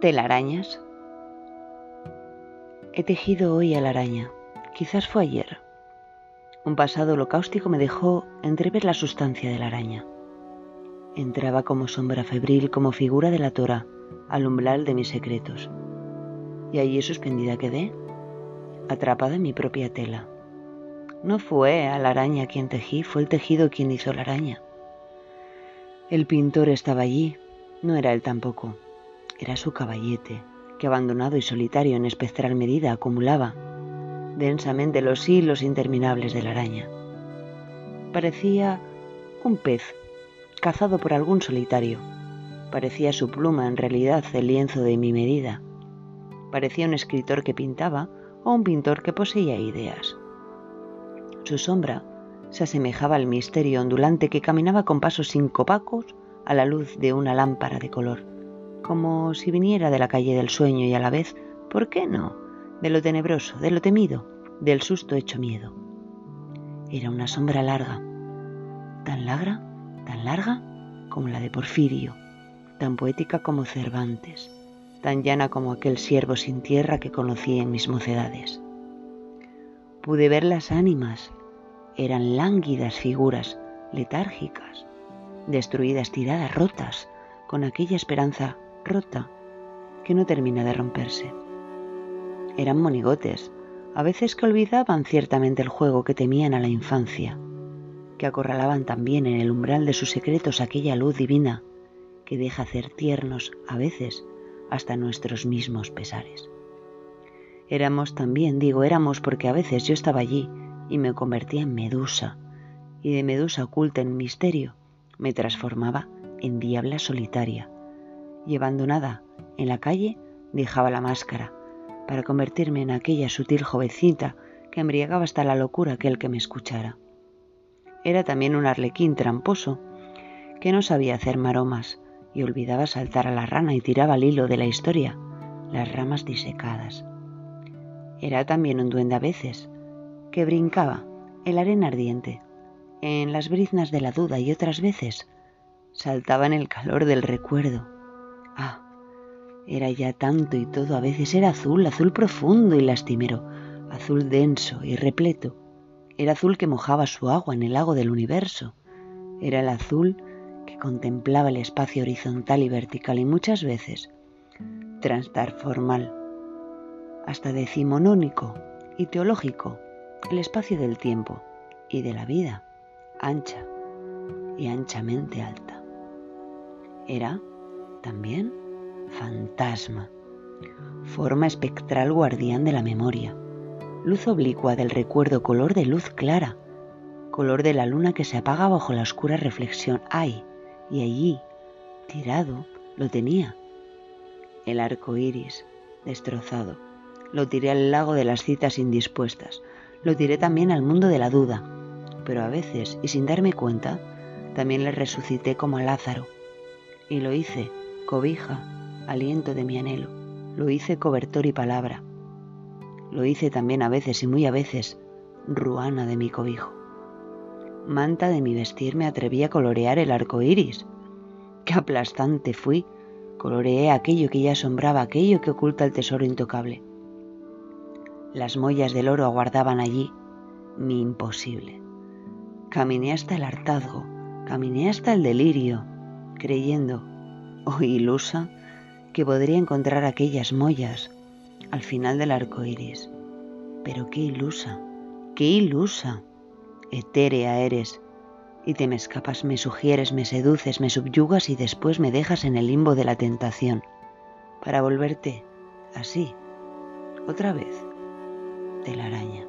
telarañas. He tejido hoy a la araña, quizás fue ayer. Un pasado holocáustico me dejó entrever la sustancia de la araña. Entraba como sombra febril, como figura de la tora, al umbral de mis secretos. Y allí suspendida quedé, atrapada en mi propia tela. No fue a la araña quien tejí, fue el tejido quien hizo la araña. El pintor estaba allí, no era él tampoco, era su caballete, que abandonado y solitario en espectral medida acumulaba densamente los hilos interminables de la araña. Parecía un pez cazado por algún solitario. Parecía su pluma en realidad el lienzo de mi medida. Parecía un escritor que pintaba o un pintor que poseía ideas. Su sombra se asemejaba al misterio ondulante que caminaba con pasos sincopacos a la luz de una lámpara de color como si viniera de la calle del sueño y a la vez, ¿por qué no?, de lo tenebroso, de lo temido, del susto hecho miedo. Era una sombra larga, tan larga, tan larga como la de Porfirio, tan poética como Cervantes, tan llana como aquel siervo sin tierra que conocí en mis mocedades. Pude ver las ánimas, eran lánguidas figuras, letárgicas, destruidas, tiradas, rotas, con aquella esperanza rota, que no termina de romperse. Eran monigotes, a veces que olvidaban ciertamente el juego que temían a la infancia, que acorralaban también en el umbral de sus secretos aquella luz divina que deja hacer tiernos a veces hasta nuestros mismos pesares. Éramos también, digo, éramos porque a veces yo estaba allí y me convertía en medusa, y de medusa oculta en misterio me transformaba en diabla solitaria, y abandonada en la calle dejaba la máscara para convertirme en aquella sutil jovencita que embriagaba hasta la locura aquel que me escuchara. Era también un arlequín tramposo que no sabía hacer maromas y olvidaba saltar a la rana y tiraba al hilo de la historia las ramas disecadas. Era también un duende a veces que brincaba en la arena ardiente, en las briznas de la duda y otras veces saltaba en el calor del recuerdo Ah, era ya tanto y todo, a veces era azul, azul profundo y lastimero, azul denso y repleto. Era azul que mojaba su agua en el lago del universo. Era el azul que contemplaba el espacio horizontal y vertical y muchas veces transformal, hasta decimonónico y teológico, el espacio del tiempo y de la vida, ancha y anchamente alta. Era también fantasma, forma espectral guardián de la memoria, luz oblicua del recuerdo, color de luz clara, color de la luna que se apaga bajo la oscura reflexión. ¡Ay! Y allí, tirado, lo tenía. El arco iris, destrozado. Lo tiré al lago de las citas indispuestas. Lo tiré también al mundo de la duda. Pero a veces, y sin darme cuenta, también le resucité como a Lázaro. Y lo hice cobija, aliento de mi anhelo. Lo hice cobertor y palabra. Lo hice también a veces y muy a veces ruana de mi cobijo. Manta de mi vestir me atreví a colorear el arco iris. Qué aplastante fui. Coloreé aquello que ya asombraba, aquello que oculta el tesoro intocable. Las mollas del oro aguardaban allí mi imposible. Caminé hasta el hartazgo, caminé hasta el delirio, creyendo o ilusa que podría encontrar aquellas mollas al final del arco iris. Pero qué ilusa, qué ilusa. Etérea eres, y te me escapas, me sugieres, me seduces, me subyugas y después me dejas en el limbo de la tentación, para volverte así, otra vez, de la araña.